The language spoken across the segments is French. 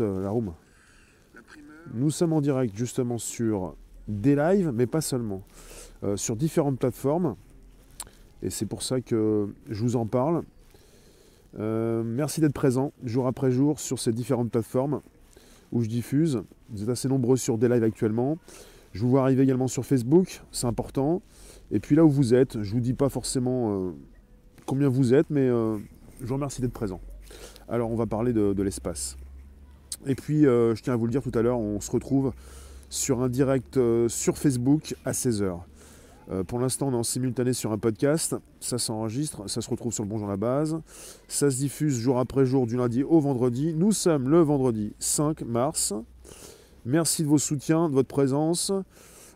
la room. Nous sommes en direct justement sur des lives, mais pas seulement, euh, sur différentes plateformes. Et c'est pour ça que je vous en parle. Euh, merci d'être présent jour après jour sur ces différentes plateformes où je diffuse. Vous êtes assez nombreux sur des lives actuellement. Je vous vois arriver également sur Facebook, c'est important. Et puis là où vous êtes, je vous dis pas forcément euh, combien vous êtes, mais je vous remercie d'être présent. Alors on va parler de l'espace. Et puis, euh, je tiens à vous le dire tout à l'heure, on se retrouve sur un direct euh, sur Facebook à 16h. Euh, pour l'instant, on est en simultané sur un podcast. Ça s'enregistre, ça se retrouve sur le Bonjour à la base. Ça se diffuse jour après jour, du lundi au vendredi. Nous sommes le vendredi 5 mars. Merci de vos soutiens, de votre présence.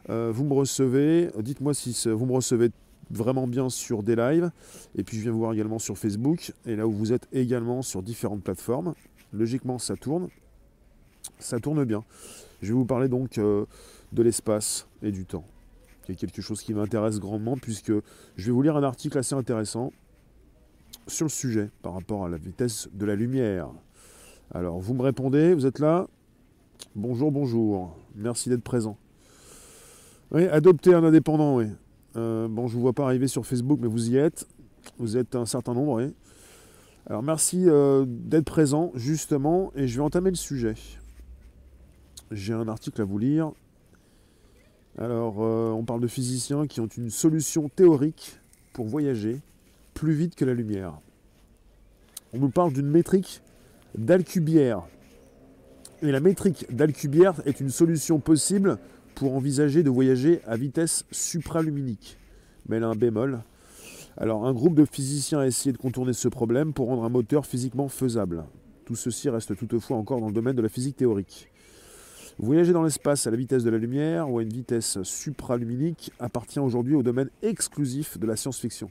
vous me recevez. Dites-moi si vous me recevez vraiment bien sur des lives. Et puis, je viens vous voir également sur Facebook. Et là où vous êtes également sur différentes plateformes. Logiquement, ça tourne ça tourne bien. Je vais vous parler donc euh, de l'espace et du temps. C'est quelque chose qui m'intéresse grandement puisque je vais vous lire un article assez intéressant sur le sujet par rapport à la vitesse de la lumière. Alors, vous me répondez, vous êtes là? Bonjour, bonjour. Merci d'être présent. Oui, adopter un indépendant, oui. Euh, bon, je ne vous vois pas arriver sur Facebook, mais vous y êtes. Vous êtes un certain nombre, oui. Alors, merci euh, d'être présent, justement, et je vais entamer le sujet j'ai un article à vous lire. Alors, euh, on parle de physiciens qui ont une solution théorique pour voyager plus vite que la lumière. On nous parle d'une métrique d'Alcubierre. Et la métrique d'Alcubierre est une solution possible pour envisager de voyager à vitesse supraluminique. Mais elle a un bémol. Alors, un groupe de physiciens a essayé de contourner ce problème pour rendre un moteur physiquement faisable. Tout ceci reste toutefois encore dans le domaine de la physique théorique. Voyager dans l'espace à la vitesse de la lumière ou à une vitesse supraluminique appartient aujourd'hui au domaine exclusif de la science-fiction.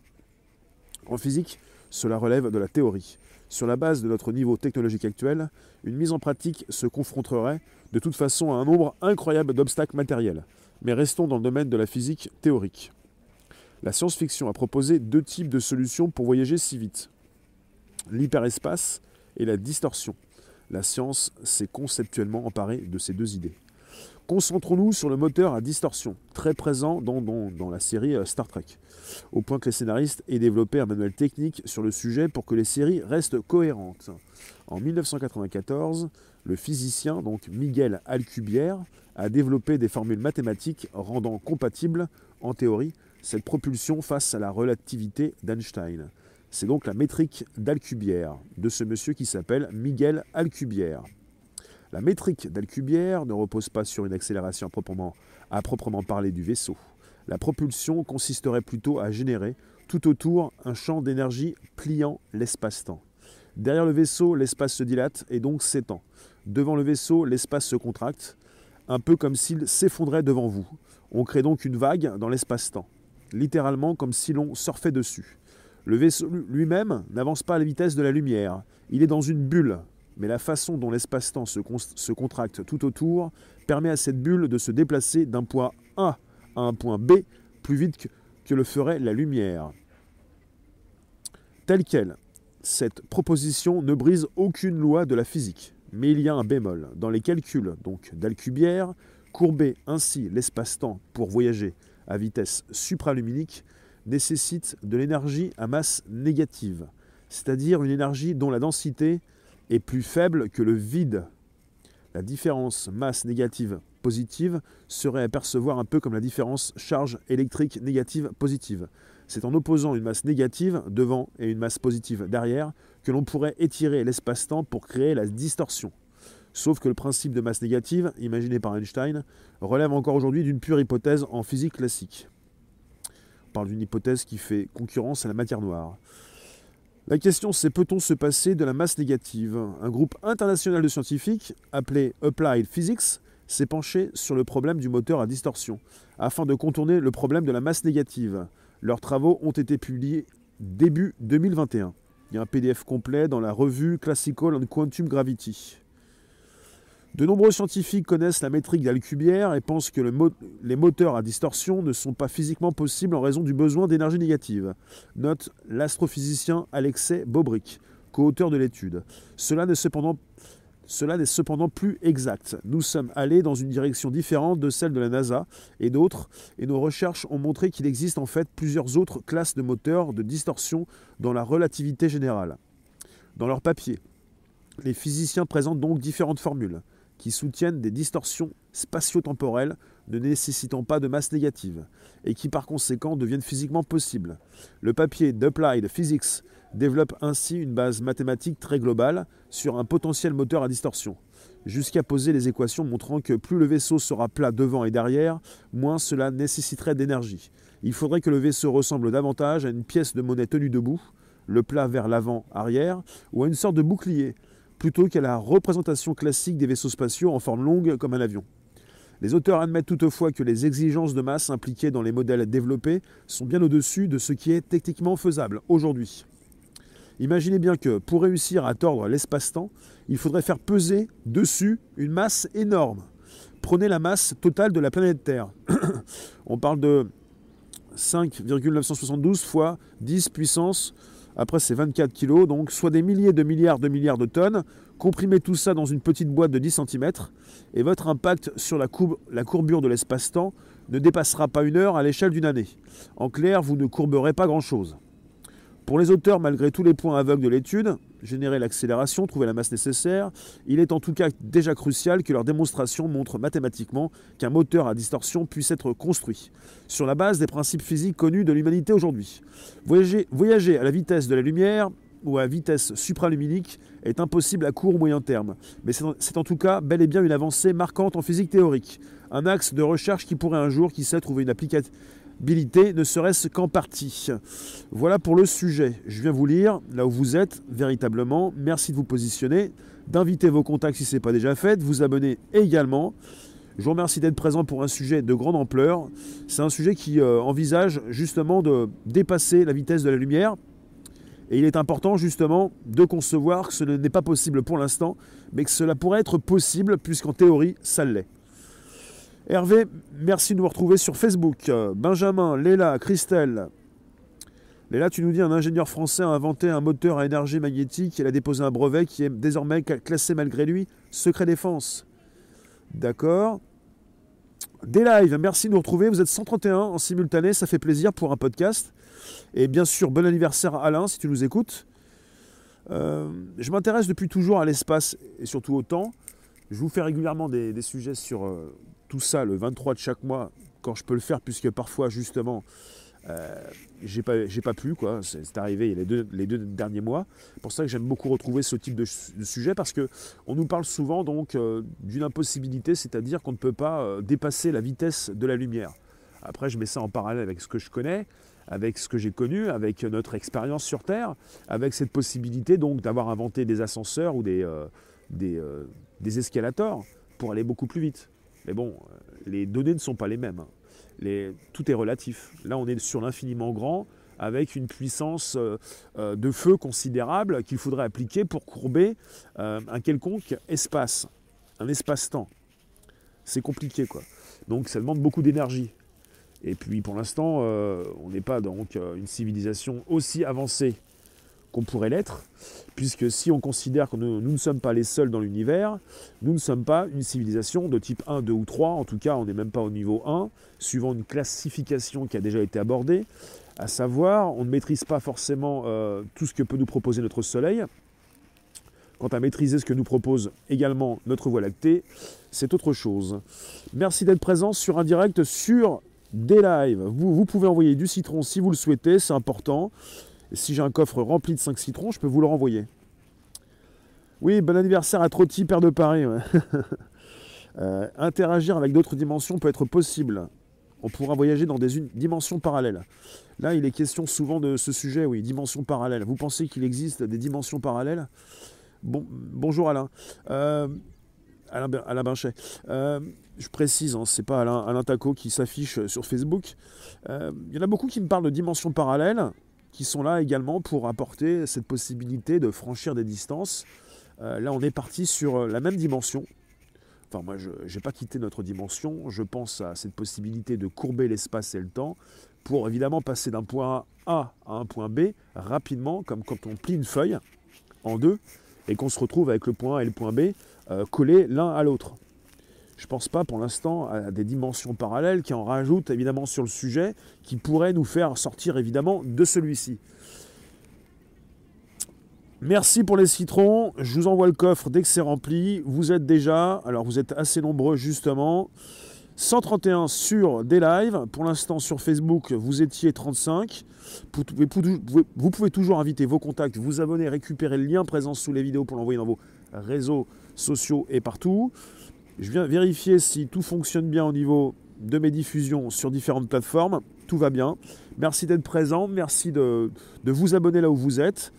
En physique, cela relève de la théorie. Sur la base de notre niveau technologique actuel, une mise en pratique se confronterait de toute façon à un nombre incroyable d'obstacles matériels. Mais restons dans le domaine de la physique théorique. La science-fiction a proposé deux types de solutions pour voyager si vite. L'hyperespace et la distorsion. La science s'est conceptuellement emparée de ces deux idées. Concentrons-nous sur le moteur à distorsion, très présent dans, la série euh, Star Trek, au point que les scénaristes aient développé un manuel technique sur le sujet pour que les séries restent cohérentes. En 1994, le physicien Miguel Alcubierre a développé des formules mathématiques rendant compatible, en théorie, cette propulsion face à la relativité d'Einstein. C'est donc la métrique d'Alcubierre, de ce monsieur qui s'appelle Miguel Alcubierre. La métrique d'Alcubierre ne repose pas sur une accélération à proprement, à proprement parler du vaisseau. La propulsion consisterait plutôt à générer tout autour un champ d'énergie pliant l'espace-temps. Derrière le vaisseau, l'espace se dilate et donc s'étend. Devant le vaisseau, l'espace se contracte, un peu comme s'il s'effondrait devant vous. On crée donc une vague dans l'espace-temps, littéralement comme si l'on surfait dessus. Le vaisseau lui-même n'avance pas à la vitesse de la lumière. Il est dans une bulle, mais la façon dont l'espace-temps se, contracte tout autour permet à cette bulle de se déplacer d'un point A à un point B plus vite que, le ferait la lumière. Telle qu'elle, cette proposition ne brise aucune loi de la physique, mais il y a un bémol. Dans les calculs donc d'Alcubierre, courber ainsi l'espace-temps pour voyager à vitesse supraluminique nécessite de l'énergie à masse négative, c'est-à-dire une énergie dont la densité est plus faible que le vide. La différence masse négative positive serait à percevoir un peu comme la différence charge électrique négative positive. C'est en opposant une masse négative devant et une masse positive derrière que l'on pourrait étirer l'espace-temps pour créer la distorsion. Sauf que le principe de masse négative, imaginé par Einstein, relève encore aujourd'hui d'une pure hypothèse en physique classique parle d'une hypothèse qui fait concurrence à la matière noire. La question c'est peut-on se passer de la masse négative? Un groupe international de scientifiques, appelé Applied Physics, s'est penché sur le problème du moteur à distorsion, afin de contourner le problème de la masse négative. Leurs travaux ont été publiés début 2021. Il y a un PDF complet dans la revue Classical and Quantum Gravity. De nombreux scientifiques connaissent la métrique d'Alcubierre et pensent que les moteurs à distorsion ne sont pas physiquement possibles en raison du besoin d'énergie négative. Note l'astrophysicien Alexei Bobrick, co-auteur de l'étude. Cela n'est cependant Cela n'est cependant plus exact. Nous sommes allés dans une direction différente de celle de la NASA et d'autres, et nos recherches ont montré qu'il existe en fait plusieurs autres classes de moteurs de distorsion dans la relativité générale. Dans leur papier, les physiciens présentent donc différentes formules qui soutiennent des distorsions spatio-temporelles ne nécessitant pas de masse négative et qui par conséquent deviennent physiquement possibles. Le papier d'Applied Physics développe ainsi une base mathématique très globale sur un potentiel moteur à distorsion, jusqu'à poser les équations montrant que plus le vaisseau sera plat devant et derrière, moins cela nécessiterait d'énergie. Il faudrait que le vaisseau ressemble davantage à une pièce de monnaie tenue debout, le plat vers l'avant-arrière, ou à une sorte de bouclier, plutôt qu'à la représentation classique des vaisseaux spatiaux en forme longue comme un avion. Les auteurs admettent toutefois que les exigences de masse impliquées dans les modèles développés sont bien au-dessus de ce qui est techniquement faisable aujourd'hui. Imaginez bien que pour réussir à tordre l'espace-temps, il faudrait faire peser dessus une masse énorme. Prenez la masse totale de la planète Terre. On parle de 5,972 fois 10 puissance après, c'est 24 kg, donc soit des milliers de milliards de milliards de tonnes. Comprimez tout ça dans une petite boîte de 10 cm et votre impact sur la, la courbure de l'espace-temps ne dépassera pas une heure à l'échelle d'une année. En clair, vous ne courberez pas grand-chose. Pour les auteurs, malgré tous les points aveugles de l'étude, générer l'accélération, trouver la masse nécessaire, il est en tout cas déjà crucial que leur démonstration montre mathématiquement qu'un moteur à distorsion puisse être construit, sur la base des principes physiques connus de l'humanité aujourd'hui. Voyager, à la vitesse de la lumière ou à vitesse supraluminique est impossible à court ou moyen terme, mais c'est en tout cas bel et bien une avancée marquante en physique théorique, un axe de recherche qui pourrait un jour, qui sait, trouver une ne serait-ce qu'en partie. Voilà pour le sujet. Je viens vous lire là où vous êtes véritablement. Merci de vous positionner, d'inviter vos contacts si ce n'est pas déjà fait, de vous abonner également. Je vous remercie d'être présent pour un sujet de grande ampleur. C'est un sujet qui euh, envisage justement de dépasser la vitesse de la lumière. Et il est important justement de concevoir que ce n'est pas possible pour l'instant, mais que cela pourrait être possible puisqu'en théorie, ça l'est. Hervé, merci de nous retrouver sur Facebook. Benjamin, Léla, Christelle. Léla, tu nous dis un ingénieur français a inventé un moteur à énergie magnétique. Il a déposé un brevet qui est désormais classé malgré lui secret défense. D'accord. Des lives, merci de nous retrouver. Vous êtes 131 en simultané, ça fait plaisir pour un podcast. Et bien sûr, bon anniversaire Alain si tu nous écoutes. Euh, je m'intéresse depuis toujours à l'espace et surtout au temps. Je vous fais régulièrement des, sujets sur euh, tout ça le 23 de chaque mois, quand je peux le faire, puisque parfois, justement, euh, j'ai pas, j'ai pas pu, quoi. C'est, arrivé les deux, les deux derniers mois. Pour ça que j'aime beaucoup retrouver ce type de, sujet, parce que on nous parle souvent donc euh, d'une impossibilité, c'est-à-dire qu'on ne peut pas euh, dépasser la vitesse de la lumière. Après, je mets ça en parallèle avec ce que je connais, avec ce que j'ai connu, avec notre expérience sur Terre, avec cette possibilité donc d'avoir inventé des ascenseurs ou des, des, des escalators pour aller beaucoup plus vite. Mais bon, euh, les données ne sont pas les mêmes. Hein. tout est relatif. Là, on est sur l'infiniment grand avec une puissance euh, euh, de feu considérable qu'il faudrait appliquer pour courber un quelconque espace, un espace-temps. C'est compliqué, quoi. Donc ça demande beaucoup d'énergie. Et puis pour l'instant, on n'est pas dans une civilisation aussi avancée qu'on pourrait l'être, puisque si on considère que nous, ne sommes pas les seuls dans l'univers, nous ne sommes pas une civilisation de type 1, 2 ou 3, en tout cas on n'est même pas au niveau 1, suivant une classification qui a déjà été abordée, à savoir on ne maîtrise pas forcément euh, tout ce que peut nous proposer notre Soleil. Quant à maîtriser ce que nous propose également notre Voie lactée, c'est autre chose. Merci d'être présent sur un direct sur des lives. Vous, vous pouvez envoyer du citron si vous le souhaitez, c'est important si j'ai un coffre rempli de 5 citrons, je peux vous le renvoyer. Oui, bon anniversaire à Trotti, père de Paris. Euh, interagir avec d'autres dimensions peut être possible. On pourra voyager dans des dimensions parallèles. Là, il est question souvent de ce sujet, oui, dimensions parallèles. Vous pensez qu'il existe des dimensions parallèles? Bon, Bonjour Alain. Euh, Alain, Alain Binchet. Euh, je précise, hein, c'est pas Alain, Alain Taco qui s'affiche sur Facebook. Il y en a beaucoup qui me parlent de dimensions parallèles qui sont là également pour apporter cette possibilité de franchir des distances. Euh, là, on est parti sur euh, la même dimension. Enfin, moi, je n'ai pas quitté notre dimension. Je pense à cette possibilité de courber l'espace et le temps pour évidemment passer d'un point A à un point B rapidement, comme quand on plie une feuille en deux et qu'on se retrouve avec le point A et le point B euh, collés l'un à l'autre. Je ne pense pas pour l'instant à des dimensions parallèles qui en rajoutent évidemment sur le sujet, qui pourraient nous faire sortir évidemment de celui-ci. Merci pour les citrons. Je vous envoie le coffre dès que c'est rempli. Vous êtes déjà, alors vous êtes assez nombreux justement. 131 sur des lives. Pour l'instant sur Facebook, vous étiez 35. Vous pouvez, toujours inviter vos contacts, vous abonner, récupérer le lien présent sous les vidéos pour l'envoyer dans vos réseaux sociaux et partout. Je viens vérifier si tout fonctionne bien au niveau de mes diffusions sur différentes plateformes. Tout va bien. Merci d'être présent. Merci de, vous abonner là où vous êtes.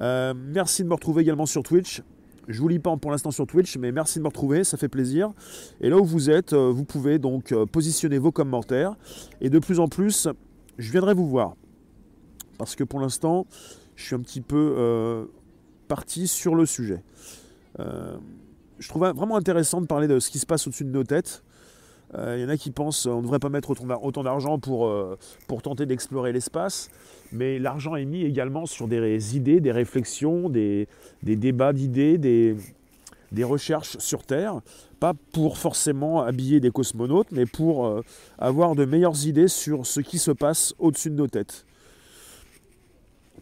Euh, merci de me retrouver également sur Twitch. Je ne vous lis pas pour l'instant sur Twitch, mais merci de me retrouver, ça fait plaisir. Et là où vous êtes, euh, vous pouvez donc euh, positionner vos commentaires. Et de plus en plus, je viendrai vous voir. Parce que pour l'instant, je suis un petit peu parti sur le sujet je trouve vraiment intéressant de parler de ce qui se passe au-dessus de nos têtes. Il euh, y en a qui pensent qu'on ne devrait pas mettre autant d'argent pour, euh, pour tenter d'explorer l'espace, mais l'argent est mis également sur des idées, des réflexions, des, débats d'idées, des, des, recherches sur Terre, pas pour forcément habiller des cosmonautes, mais pour euh, avoir de meilleures idées sur ce qui se passe au-dessus de nos têtes.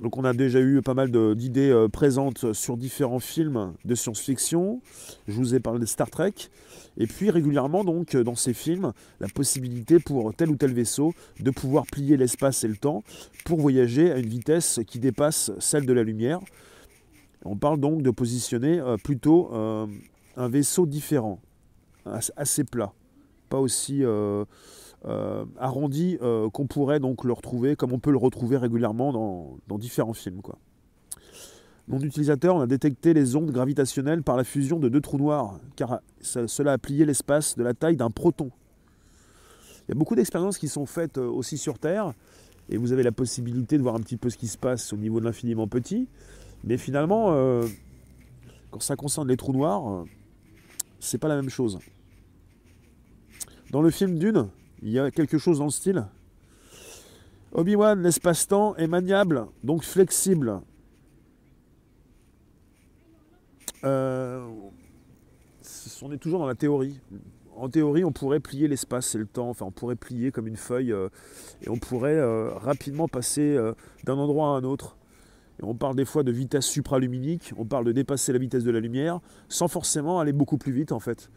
Donc on a déjà eu pas mal d'idées euh, présentes sur différents films de science-fiction. Je vous ai parlé de Star Trek. Et puis régulièrement, donc, dans ces films, la possibilité pour tel ou tel vaisseau de pouvoir plier l'espace et le temps pour voyager à une vitesse qui dépasse celle de la lumière. On parle donc de positionner euh, plutôt euh, un vaisseau différent, assez plat, pas aussi euh, arrondi euh, qu'on pourrait donc le retrouver comme on peut le retrouver régulièrement dans, différents films. Quoi. Nom d'utilisateur, on a détecté les ondes gravitationnelles par la fusion de deux trous noirs, car cela a plié l'espace de la taille d'un proton. Il y a beaucoup d'expériences qui sont faites euh, aussi sur Terre, et vous avez la possibilité de voir un petit peu ce qui se passe au niveau de l'infiniment petit, mais finalement, quand ça concerne les trous noirs, c'est pas la même chose. Dans le film Dune, il y a quelque chose dans le style. Obi-Wan, l'espace-temps est maniable, donc flexible. Euh, on est toujours dans la théorie. En théorie, on pourrait plier l'espace et le temps, enfin on pourrait plier comme une feuille euh, et on pourrait euh, rapidement passer d'un endroit à un autre. On parle des fois de vitesse supraluminique, on parle de dépasser la vitesse de la lumière, sans forcément aller beaucoup plus vite en fait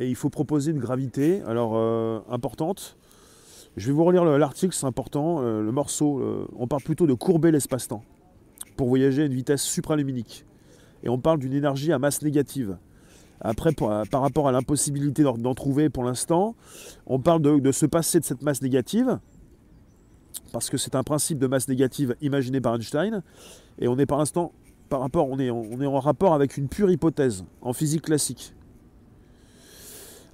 et il faut proposer une gravité alors euh, importante. Je vais vous relire l'article, c'est important. Euh, le morceau, euh, on parle plutôt de courber l'espace-temps pour voyager à une vitesse supraluminique. Et on parle d'une énergie à masse négative. Après, par rapport à l'impossibilité d'en trouver pour l'instant, on parle de, se passer de cette masse négative, parce que c'est un principe de masse négative imaginé par Einstein, et on est par l'instant, par rapport, on est, on est en rapport avec une pure hypothèse en physique classique.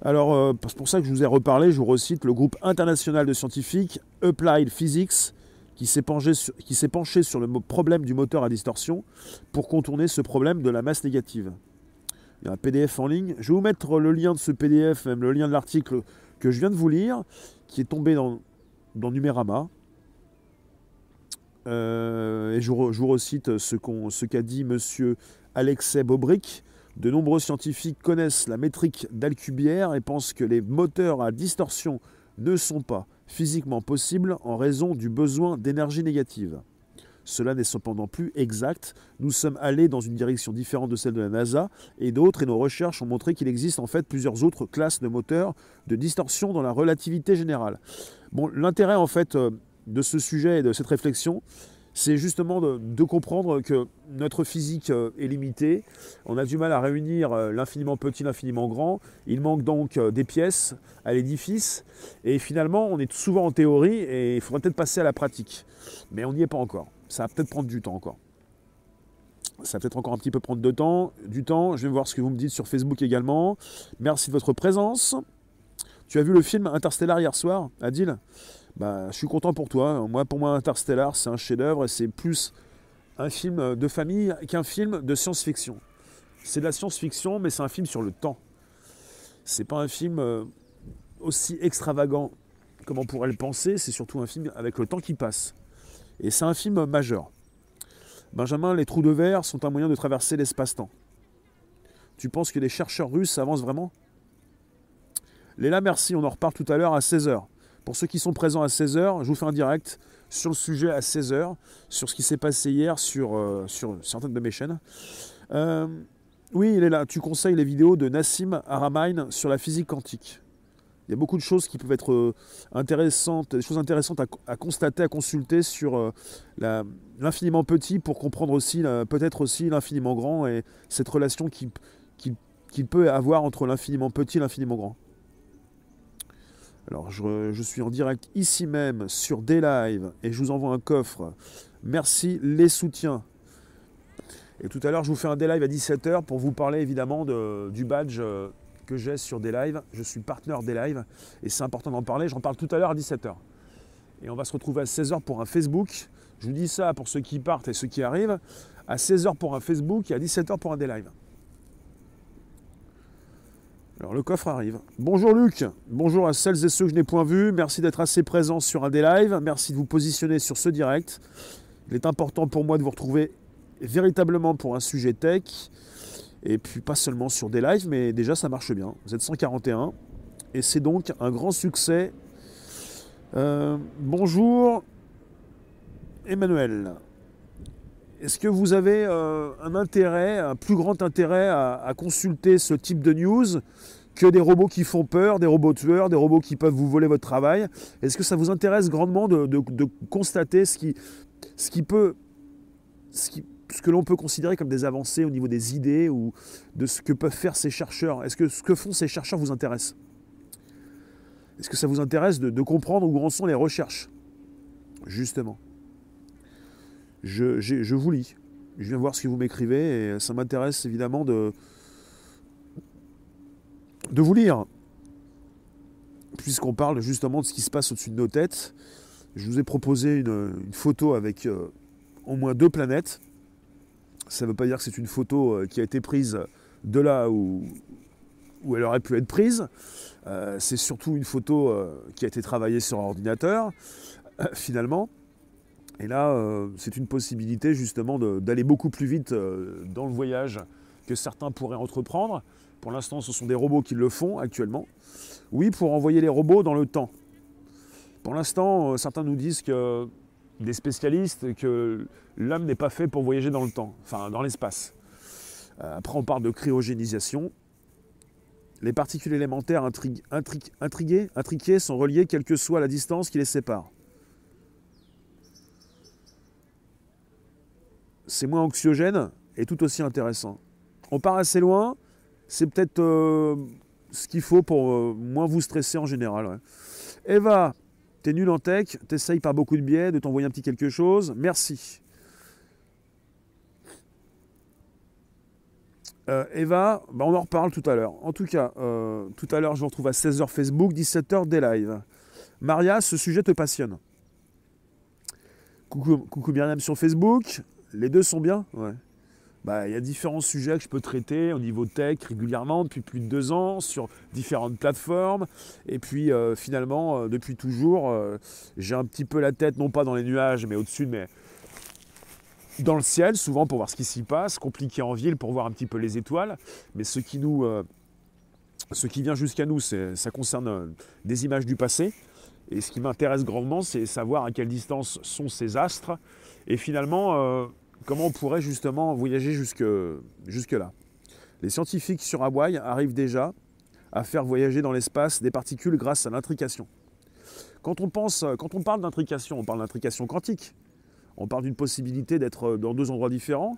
Alors, euh, c'est pour ça que je vous ai reparlé, je vous recite le groupe international de scientifiques Applied Physics qui s'est penché, sur, le problème du moteur à distorsion pour contourner ce problème de la masse négative. Il y a un PDF en ligne. Je vais vous mettre le lien de ce PDF, même le lien de l'article que je viens de vous lire, qui est tombé dans, dans Numérama. Euh, et je, vous recite ce qu'a dit monsieur Alexei Bobrick, de nombreux scientifiques connaissent la métrique d'Alcubierre et pensent que les moteurs à distorsion ne sont pas physiquement possibles en raison du besoin d'énergie négative. Cela n'est cependant plus exact. Nous sommes allés dans une direction différente de celle de la NASA et d'autres, et nos recherches ont montré qu'il existe en fait plusieurs autres classes de moteurs de distorsion dans la relativité générale. Bon, l'intérêt en fait euh, de ce sujet et de cette réflexion, c'est justement de, comprendre que notre physique euh, est limitée. On a du mal à réunir euh, l'infiniment petit, l'infiniment grand. Il manque donc euh, des pièces à l'édifice. Et finalement, on est souvent en théorie et il faudrait peut-être passer à la pratique. Mais on n'y est pas encore. Ça va peut-être prendre du temps encore. Ça va peut-être encore un petit peu prendre temps, du temps. Je vais voir ce que vous me dites sur Facebook également. Merci de votre présence. Tu as vu le film Interstellar hier soir, Adil? Bah, je suis content pour toi. Moi, pour moi, Interstellar, c'est un chef-d'œuvre et c'est plus un film de famille qu'un film de science-fiction. C'est de la science-fiction, mais c'est un film sur le temps. C'est pas un film euh, aussi extravagant comme on pourrait le penser. C'est surtout un film avec le temps qui passe. Et c'est un film majeur. Benjamin, les trous de verre sont un moyen de traverser l'espace-temps. Tu penses que les chercheurs russes avancent vraiment? Léla, merci, on en reparle tout à l'heure à 16h. Pour ceux qui sont présents à 16h, je vous fais un direct sur le sujet à 16h, sur ce qui s'est passé hier sur, euh, sur certaines de mes chaînes. Euh, oui, il est là. Tu conseilles les vidéos de Nassim Aramain sur la physique quantique. Il y a beaucoup de choses qui peuvent être euh, intéressantes, des choses intéressantes à, constater, à consulter sur l'infiniment petit pour comprendre aussi peut-être aussi l'infiniment grand et cette relation qu'il qui, peut avoir entre l'infiniment petit et l'infiniment grand. Alors je, suis en direct ici même sur des lives et je vous envoie un coffre. Merci les soutiens. Et tout à l'heure je vous fais un des live à 17h pour vous parler évidemment du badge euh, que j'ai sur des lives. Je suis partenaire des lives et c'est important d'en parler. J'en parle tout à l'heure à 17h. Et on va se retrouver à 16h pour un Facebook. Je vous dis ça pour ceux qui partent et ceux qui arrivent. À 16h pour un Facebook et à 17h pour un des. Alors le coffre arrive. Bonjour Luc, bonjour à celles et ceux que je n'ai point vus. Merci d'être assez présents sur un des lives. Merci de vous positionner sur ce direct. Il est important pour moi de vous retrouver véritablement pour un sujet tech. Et puis pas seulement sur des lives, mais déjà ça marche bien. Vous êtes 141. Et c'est donc un grand succès. Euh, bonjour Emmanuel. Est-ce que vous avez euh, un intérêt, un plus grand intérêt à, consulter ce type de news que des robots qui font peur, des robots tueurs, des robots qui peuvent vous voler votre travail? Est-ce que ça vous intéresse grandement de, constater ce qui, peut, ce, que l'on peut considérer comme des avancées au niveau des idées ou de ce que peuvent faire ces chercheurs? Est-ce que ce que font ces chercheurs vous intéresse? Est-ce que ça vous intéresse de comprendre où en sont les recherches? Justement je, vous lis. Je viens voir ce que vous m'écrivez et ça m'intéresse évidemment de, de vous lire. Puisqu'on parle justement de ce qui se passe au-dessus de nos têtes, je vous ai proposé une, photo avec euh, au moins deux planètes. Ça ne veut pas dire que c'est une photo euh, qui a été prise de là où, où elle aurait pu être prise. Euh, c'est surtout une photo qui a été travaillée sur ordinateur, finalement. Et là, euh, c'est une possibilité justement d'aller beaucoup plus vite euh, dans le voyage que certains pourraient entreprendre. Pour l'instant, ce sont des robots qui le font actuellement. Oui, pour envoyer les robots dans le temps. Pour l'instant, euh, certains nous disent que des spécialistes que l'homme n'est pas fait pour voyager dans le temps, enfin dans l'espace. après, on parle de cryogénisation. Les particules élémentaires intriguées, intriquées sont reliées quelle que soit la distance qui les sépare. C'est moins anxiogène et tout aussi intéressant. On part assez loin, c'est peut-être euh, ce qu'il faut pour euh, moins vous stresser en général. Eva, t'es nul en tech, t'essayes par beaucoup de biais de t'envoyer un petit quelque chose. Merci. Euh, Eva, bah, on en reparle tout à l'heure. En tout cas, tout à l'heure, je vous retrouve à 16h Facebook, 17h des lives. Maria, ce sujet te passionne. Coucou, coucou Myriam sur Facebook. Les deux sont bien Ouais. Bah, il y a différents sujets que je peux traiter au niveau tech régulièrement depuis plus de deux ans sur différentes plateformes. Et puis euh, finalement, euh, depuis toujours, euh, j'ai un petit peu la tête, non pas dans les nuages, mais au-dessus, mais dans le ciel, souvent pour voir ce qui s'y passe, compliqué en ville pour voir un petit peu les étoiles. Mais ce qui nous, ce qui vient jusqu'à nous, ça concerne des images du passé. Et ce qui m'intéresse grandement, c'est savoir à quelle distance sont ces astres et finalement, euh, comment on pourrait justement voyager jusque, jusque là Les scientifiques sur Hawaï arrivent déjà à faire voyager dans l'espace des particules grâce à l'intrication. Quand quand on parle d'intrication, on parle d'intrication quantique. On parle d'une possibilité d'être dans deux endroits différents.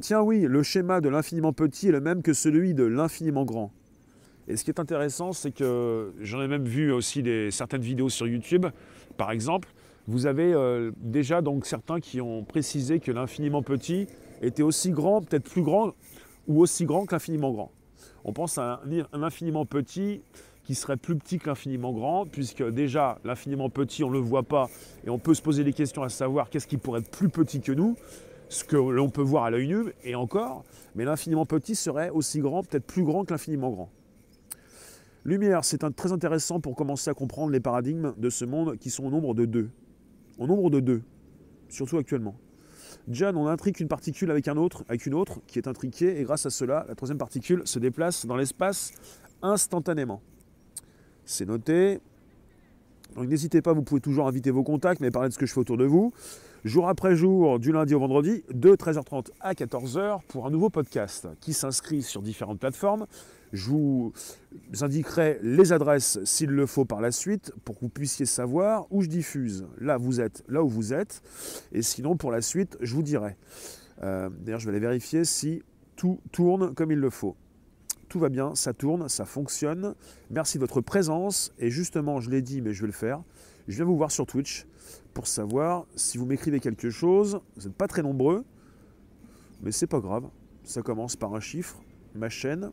Tiens oui, le schéma de l'infiniment petit est le même que celui de l'infiniment grand. Et ce qui est intéressant, c'est que j'en ai même vu aussi certaines vidéos sur YouTube, par exemple, vous avez euh, déjà donc certains qui ont précisé que l'infiniment petit était aussi grand, peut-être plus grand, ou aussi grand que l'infiniment grand. On pense à un, infiniment petit qui serait plus petit que l'infiniment grand, puisque déjà l'infiniment petit, on ne le voit pas, et on peut se poser des questions à savoir qu'est-ce qui pourrait être plus petit que nous, ce que l'on peut voir à l'œil nu, et encore, mais l'infiniment petit serait aussi grand, peut-être plus grand que l'infiniment grand. Lumière, c'est très intéressant pour commencer à comprendre les paradigmes de ce monde qui sont au nombre de deux au nombre de deux. surtout actuellement. John, on intrique une particule avec un autre, avec une autre qui est intriquée, et grâce à cela, la troisième particule se déplace dans l'espace instantanément. C'est noté. Donc n'hésitez pas, vous pouvez toujours inviter vos contacts, mais parler de ce que je fais autour de vous. Jour après jour, du lundi au vendredi, de 13h30 à 14h, pour un nouveau podcast qui s'inscrit sur différentes plateformes. Je vous indiquerai les adresses s'il le faut par la suite pour que vous puissiez savoir où je diffuse. Là, vous êtes là où vous êtes. Et sinon, pour la suite, je vous dirai. Euh, d'ailleurs, je vais aller vérifier si tout tourne comme il le faut. Tout va bien, ça tourne, ça fonctionne. Merci de votre présence. Et justement, je l'ai dit, mais je vais le faire. Je viens vous voir sur Twitch pour savoir si vous m'écrivez quelque chose. Vous n'êtes pas très nombreux, mais c'est pas grave. Ça commence par un chiffre. Ma chaîne,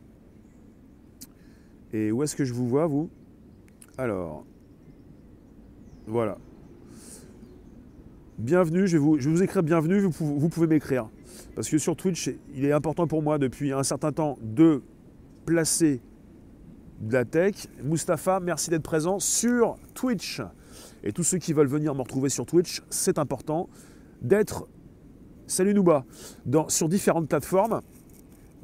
et où est-ce que je vous vois, vous? Alors, voilà. Bienvenue, je vais vous, je écrire bienvenue, vous pouvez, vous pouvez m'écrire. Parce que sur Twitch, il est important pour moi depuis un certain temps de placer de la tech. Mustapha, merci d'être présent sur Twitch. Et tous ceux qui veulent venir me retrouver sur Twitch, c'est important d'être, salut Nouba, dans, sur différentes plateformes.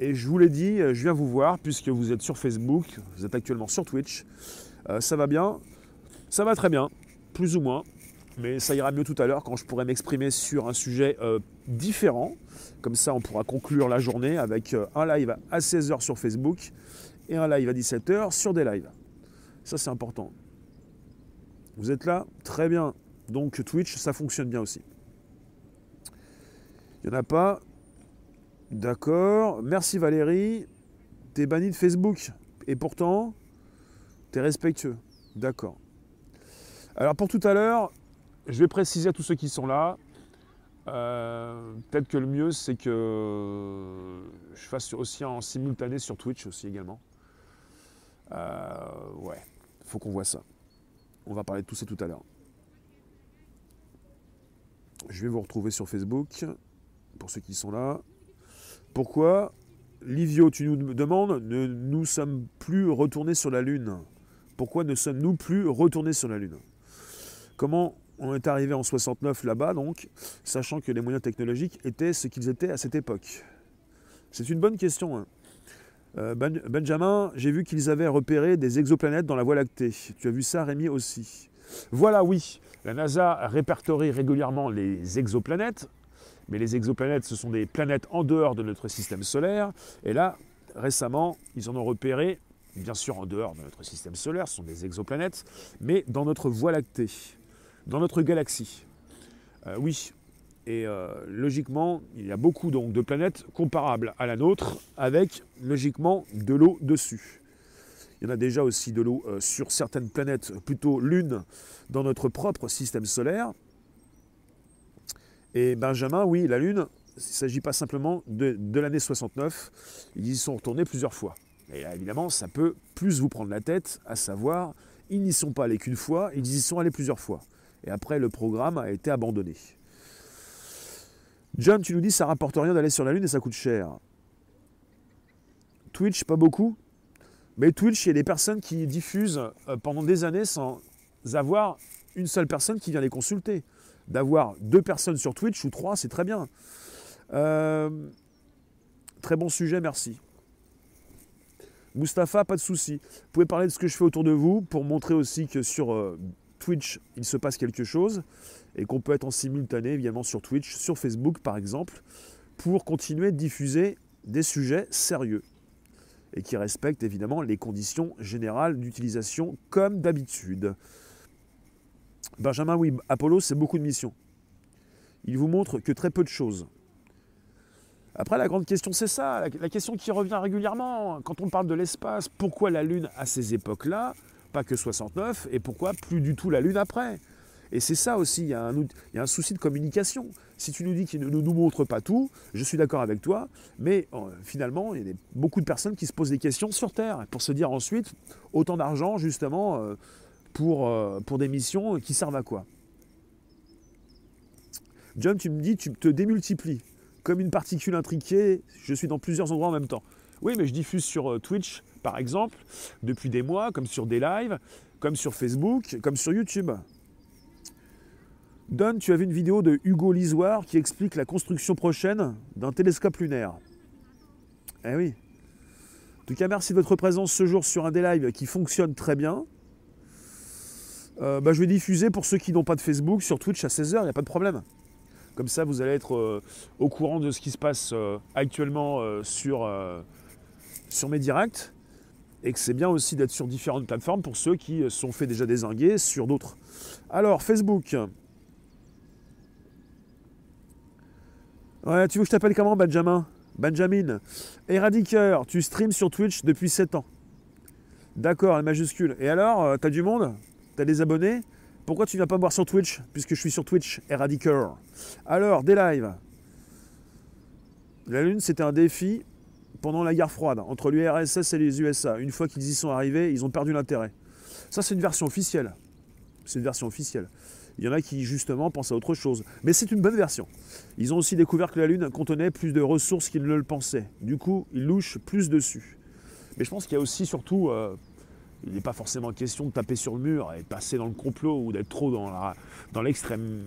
Et je vous l'ai dit, euh, je viens vous voir puisque vous êtes sur Facebook, vous êtes actuellement sur Twitch. Euh, ça va bien Ça va très bien, plus ou moins. Mais ça ira mieux tout à l'heure quand je pourrai m'exprimer sur un sujet euh, différent. Comme ça, on pourra conclure la journée avec un live à 16h sur Facebook et un live à 17h sur des lives. Ça, c'est important. Vous êtes là Très bien. Donc Twitch, ça fonctionne bien aussi. Il n'y en a pas. D'accord. Merci Valérie. T'es banni de Facebook. Et pourtant, t'es respectueux. D'accord. Alors pour tout à l'heure, je vais préciser à tous ceux qui sont là. Euh, peut-être que le mieux, c'est que je fasse aussi en simultané sur Twitch aussi également. Euh, ouais, faut qu'on voit ça. On va parler de tout ça tout à l'heure. Je vais vous retrouver sur Facebook, pour ceux qui sont là. Pourquoi Livio, tu nous demandes, ne nous sommes plus retournés sur la Lune Pourquoi ne sommes-nous plus retournés sur la Lune? Comment on est arrivé en 69 là-bas, donc, sachant que les moyens technologiques étaient ce qu'ils étaient à cette époque? C'est une bonne question. Hein. Euh, ben, Benjamin, j'ai vu qu'ils avaient repéré des exoplanètes dans la Voie lactée. Tu as vu ça, Rémi, aussi? Voilà, oui. La NASA répertorie régulièrement les exoplanètes mais les exoplanètes, ce sont des planètes en dehors de notre système solaire. Et là, récemment, ils en ont repéré, bien sûr en dehors de notre système solaire, ce sont des exoplanètes, mais dans notre Voie lactée, dans notre galaxie. Euh, oui, et euh, logiquement, il y a beaucoup donc, de planètes comparables à la nôtre, avec logiquement de l'eau dessus. Il y en a déjà aussi de l'eau euh, sur certaines planètes, plutôt lune, dans notre propre système solaire. Et Benjamin, oui, la Lune, il ne s'agit pas simplement de, l'année 69, ils y sont retournés plusieurs fois. Et évidemment, ça peut plus vous prendre la tête, à savoir, ils n'y sont pas allés qu'une fois, ils y sont allés plusieurs fois. Et après, le programme a été abandonné. John, tu nous dis, ça rapporte rien d'aller sur la Lune et ça coûte cher. Twitch, pas beaucoup. Mais Twitch, il y a des personnes qui diffusent euh, pendant des années sans avoir une seule personne qui vient les consulter d'avoir deux personnes sur Twitch ou trois, c'est très bien. Euh, très bon sujet, merci. Mustapha, pas de souci. Vous pouvez parler de ce que je fais autour de vous pour montrer aussi que sur euh, Twitch, il se passe quelque chose et qu'on peut être en simultané, évidemment, sur Twitch, sur Facebook par exemple, pour continuer de diffuser des sujets sérieux et qui respectent évidemment les conditions générales d'utilisation comme d'habitude. Benjamin, oui, Apollo, c'est beaucoup de missions. Il vous montre que très peu de choses. Après, la grande question, c'est ça, la, question qui revient régulièrement quand on parle de l'espace. Pourquoi la Lune à ces époques-là, pas que 69, et pourquoi plus du tout la Lune après? Et c'est ça aussi, il y, a un, souci de communication. Si tu nous dis qu'il ne nous montre pas tout, je suis d'accord avec toi, mais euh, finalement, il y a beaucoup de personnes qui se posent des questions sur Terre, pour se dire ensuite, autant d'argent, justement, euh, pour, euh, pour des missions qui servent à quoi? John, tu me dis, tu te démultiplies. Comme une particule intriquée, je suis dans plusieurs endroits en même temps. Oui, mais je diffuse sur euh, Twitch, par exemple, depuis des mois, comme sur des lives, comme sur Facebook, comme sur YouTube. Don, tu as vu une vidéo de Hugo Lisoire qui explique la construction prochaine d'un télescope lunaire. Eh oui. En tout cas, merci de votre présence ce jour sur un des lives qui fonctionne très bien. Euh, bah, je vais diffuser pour ceux qui n'ont pas de Facebook sur Twitch à 16h, il n'y a pas de problème. Comme ça, vous allez être euh, au courant de ce qui se passe euh, actuellement sur, sur mes directs. Et que c'est bien aussi d'être sur différentes plateformes pour ceux qui sont fait déjà désinguer sur d'autres. Alors, Facebook. Ouais, tu veux que je t'appelle comment, Benjamin? Benjamin. Éradiqueur, tu streams sur Twitch depuis 7 ans. D'accord, la majuscule. Et alors, t'as du monde? T'as des abonnés? Pourquoi tu viens pas voir sur Twitch? Puisque je suis sur Twitch, Éradiqueur. Alors, des lives. La Lune, c'était un défi pendant la guerre froide entre l'URSS et les USA. Une fois qu'ils y sont arrivés, ils ont perdu l'intérêt. Ça, c'est une version officielle. C'est une version officielle. Il y en a qui, justement, pensent à autre chose. Mais c'est une bonne version. Ils ont aussi découvert que la Lune contenait plus de ressources qu'ils ne le pensaient. Du coup, ils louchent plus dessus. Mais je pense qu'il y a aussi, surtout, euh, il n'est pas forcément question de taper sur le mur et passer dans le complot ou d'être trop dans l'extrême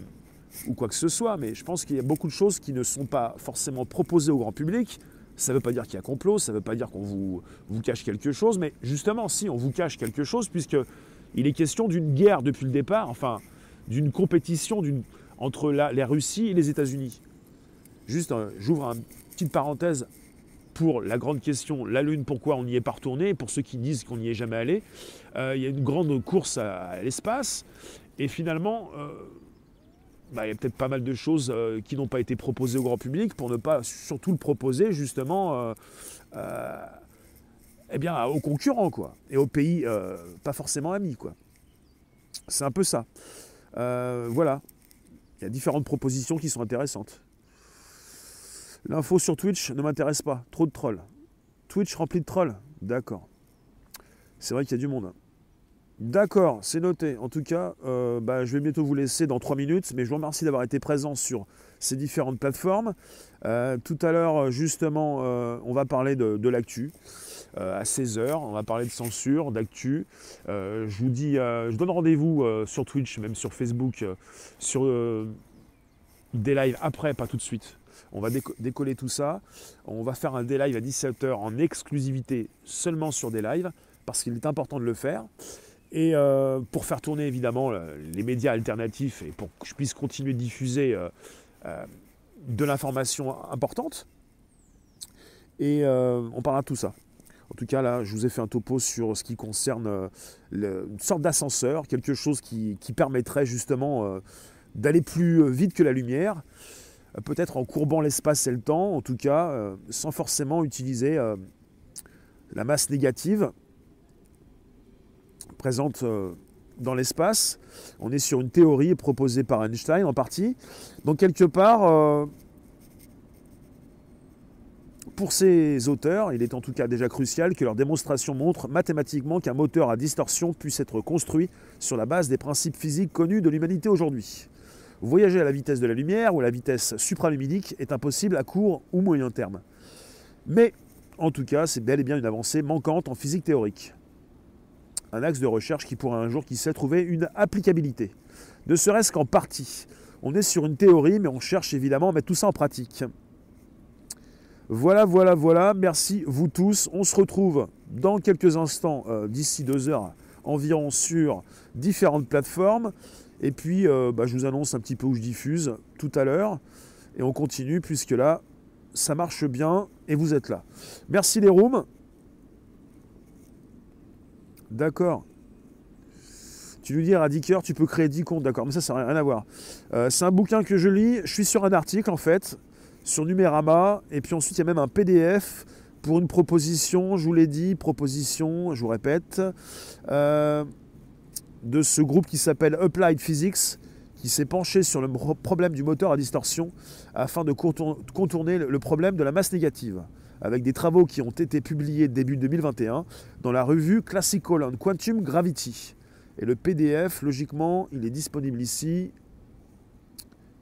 ou quoi que ce soit. Mais je pense qu'il y a beaucoup de choses qui ne sont pas forcément proposées au grand public. Ça ne veut pas dire qu'il y a complot, ça ne veut pas dire qu'on vous, cache quelque chose, mais justement, si on vous cache quelque chose, puisque il est question d'une guerre depuis le départ, enfin, d'une compétition entre la, Russie et les États-Unis. Juste, euh, j'ouvre une petite parenthèse pour la grande question, la Lune, pourquoi on n'y est pas retourné, pour ceux qui disent qu'on n'y est jamais allé. Euh, il y a une grande course à, l'espace, et finalement, euh, bah, il y a peut-être pas mal de choses qui n'ont pas été proposées au grand public pour ne pas surtout le proposer justement eh bien, aux concurrents quoi, et aux pays pas forcément amis. quoi. C'est un peu ça. Euh, voilà. Il y a différentes propositions qui sont intéressantes. L'info sur Twitch ne m'intéresse pas. Trop de trolls. Twitch rempli de trolls D'accord. C'est vrai qu'il y a du monde. D'accord, c'est noté. En tout cas, euh, bah, je vais bientôt vous laisser dans 3 minutes, mais je vous remercie d'avoir été présent sur ces différentes plateformes. Euh, tout à l'heure, justement, on va parler de l'actu. Euh, à 16h. On va parler de censure, d'actu. Euh, je vous dis, euh, je donne rendez-vous sur Twitch, même sur Facebook, sur des lives après, pas tout de suite. On va décoller tout ça. On va faire un des lives à 17h en exclusivité seulement sur des lives, parce qu'il est important de le faire. Et pour faire tourner évidemment les médias alternatifs et pour que je puisse continuer de diffuser de l'information importante. Et on parlera de tout ça. En tout cas, là, je vous ai fait un topo sur ce qui concerne euh, une sorte d'ascenseur, quelque chose qui, permettrait justement euh, d'aller plus euh, vite que la lumière, peut-être en courbant l'espace et le temps, en tout cas, sans forcément utiliser la masse négative présente dans l'espace. On est sur une théorie proposée par Einstein en partie. Donc quelque part, pour ces auteurs, il est en tout cas déjà crucial que leur démonstration montre mathématiquement qu'un moteur à distorsion puisse être construit sur la base des principes physiques connus de l'humanité aujourd'hui. Voyager à la vitesse de la lumière ou à la vitesse supraluminique est impossible à court ou moyen terme. Mais en tout cas, c'est bel et bien une avancée manquante en physique théorique. Un axe de recherche qui pourrait un jour, qui sait, trouver une applicabilité. Ne serait-ce qu'en partie. On est sur une théorie, mais on cherche évidemment à mettre tout ça en pratique. Voilà, voilà, voilà. Merci vous tous. On se retrouve dans quelques instants, euh, d'ici deux heures environ, sur différentes plateformes. Et puis, euh, bah, je vous annonce un petit peu où je diffuse tout à l'heure. Et on continue, puisque là, ça marche bien et vous êtes là. Merci les rooms. D'accord. Tu lui dis à 10 tu peux créer 10 comptes, d'accord, mais ça, ça n'a rien à voir. Euh, c'est un bouquin que je lis, je suis sur un article en fait, sur Numérama. Et puis ensuite, il y a même un PDF pour une proposition, je vous l'ai dit, proposition, je vous répète, euh, de ce groupe qui s'appelle Applied Physics, qui s'est penché sur le problème du moteur à distorsion afin de contourner le problème de la masse négative, avec des travaux qui ont été publiés début 2021 dans la revue Classical on Quantum Gravity. Et le PDF, logiquement, il est disponible ici,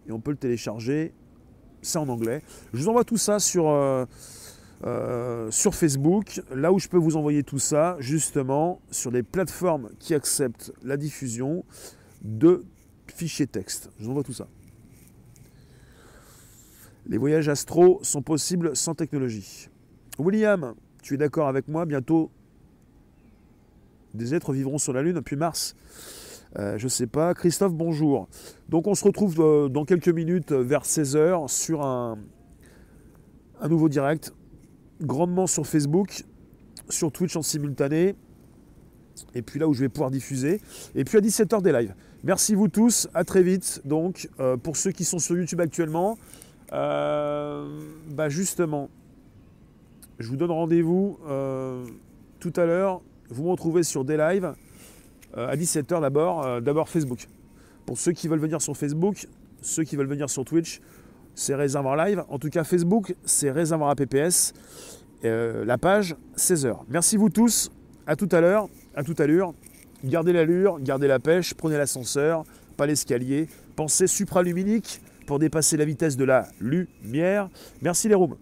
et on peut le télécharger c'est en anglais. Je vous envoie tout ça sur, euh, euh, sur Facebook, là où je peux vous envoyer tout ça, justement, sur des plateformes qui acceptent la diffusion de fichier texte. Je vous envoie tout ça. Les voyages astro sont possibles sans technologie. William, tu es d'accord avec moi Bientôt, des êtres vivront sur la Lune, puis Mars. Euh, je ne sais pas. Christophe, bonjour. Donc on se retrouve euh, dans quelques minutes euh, vers 16h sur un nouveau direct, grandement sur Facebook, sur Twitch en simultané, et puis là où je vais pouvoir diffuser, et puis à 17h des lives. Merci vous tous, à très vite. Donc pour ceux qui sont sur YouTube actuellement, bah justement, je vous donne rendez-vous tout à l'heure. Vous me retrouvez sur des lives euh, à 17h d'abord, euh, d'abord Facebook. Pour ceux qui veulent venir sur Facebook, ceux qui veulent venir sur Twitch, c'est Réservoir Live. En tout cas, Facebook, c'est Réservoir APPS. Euh, la page, 16h. Merci vous tous. À tout à l'heure, à toute allure. Gardez l'allure, gardez la pêche, prenez l'ascenseur, pas l'escalier. Pensez supraluminique pour dépasser la vitesse de la lumière. Merci les rooms.